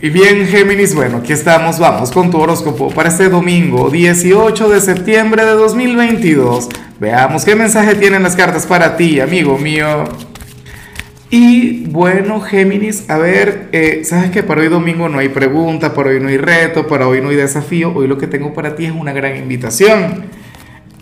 Y bien, Géminis, bueno, aquí estamos, vamos con tu horóscopo para este domingo 18 de septiembre de 2022. Veamos qué mensaje tienen las cartas para ti, amigo mío. Y bueno, Géminis, a ver, eh, sabes que para hoy domingo no hay pregunta, para hoy no hay reto, para hoy no hay desafío, hoy lo que tengo para ti es una gran invitación,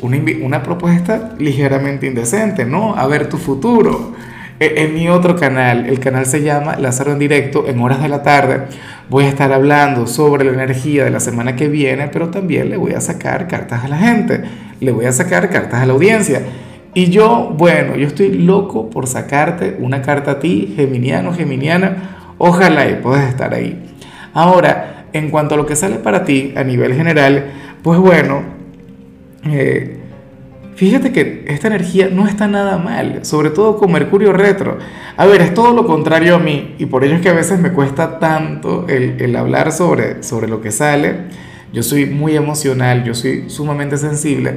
una, una propuesta ligeramente indecente, ¿no? A ver tu futuro. E, en mi otro canal, el canal se llama Lázaro en directo, en horas de la tarde, voy a estar hablando sobre la energía de la semana que viene, pero también le voy a sacar cartas a la gente, le voy a sacar cartas a la audiencia. Y yo, bueno, yo estoy loco por sacarte una carta a ti, geminiano, geminiana, ojalá y puedas estar ahí. Ahora, en cuanto a lo que sale para ti a nivel general, pues bueno, eh, Fíjate que esta energía no está nada mal, sobre todo con Mercurio retro. A ver, es todo lo contrario a mí y por ello es que a veces me cuesta tanto el, hablar sobre, sobre lo que sale. Yo soy muy emocional, yo soy sumamente sensible.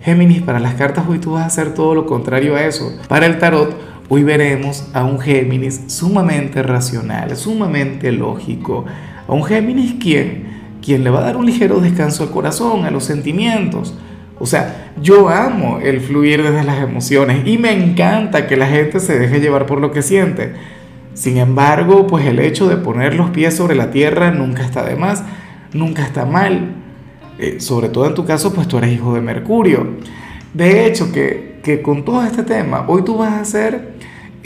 Géminis, para las cartas hoy tú vas a hacer todo lo contrario a eso. Para el tarot, hoy veremos a un Géminis sumamente racional, sumamente lógico. A un Géminis quien, quien le va a dar un ligero descanso al corazón, a los sentimientos o sea, yo amo el fluir desde las emociones y me encanta que la gente se deje llevar por lo que siente. Sin embargo, pues el hecho de poner los pies sobre la tierra nunca está de más, nunca está mal. Eh, sobre todo en tu caso, pues tú eres hijo de Mercurio. De hecho, que, que con todo este tema, hoy tú vas a ser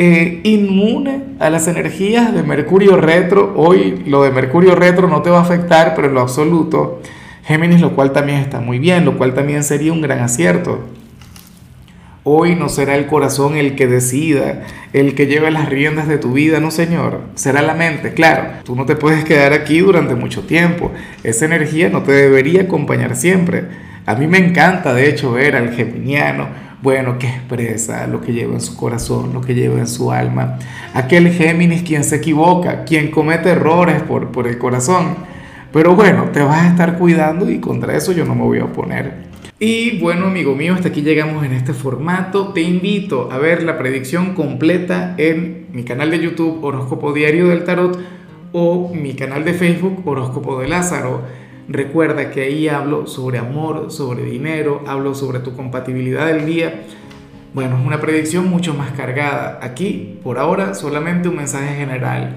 eh, inmune a las energías de Mercurio retro. Hoy lo de Mercurio retro no te va a afectar, pero en lo absoluto. Géminis, lo cual también está muy bien, lo cual también sería un gran acierto. Hoy no será el corazón el que decida, el que lleve las riendas de tu vida, no señor. Será la mente, claro. Tú no te puedes quedar aquí durante mucho tiempo. Esa energía no te debería acompañar siempre. A mí me encanta, de hecho, ver al geminiano, bueno, que expresa lo que lleva en su corazón, lo que lleva en su alma. Aquel Géminis quien se equivoca, quien comete errores por, por el corazón pero bueno, te vas a estar cuidando y contra eso yo no me voy a oponer. Y bueno, amigo mío, hasta aquí llegamos en este formato. Te invito a ver la predicción completa en mi canal de YouTube Horóscopo Diario del Tarot o mi canal de Facebook Horóscopo de Lázaro. Recuerda que ahí hablo sobre amor, sobre dinero, hablo sobre tu compatibilidad del día. Bueno, es una predicción mucho más cargada. Aquí, por ahora, solamente un mensaje general